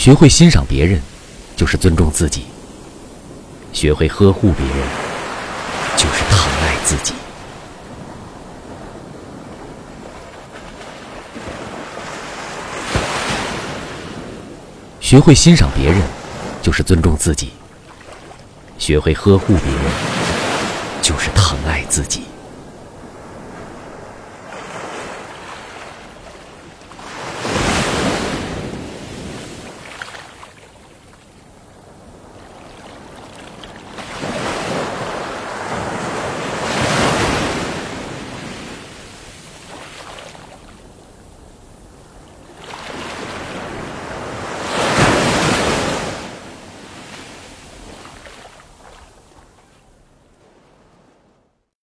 学会欣赏别人就是尊重自己学会呵护别人就是疼爱自己。学会欣赏别人就是尊重自己学会呵护别人就是疼爱自己。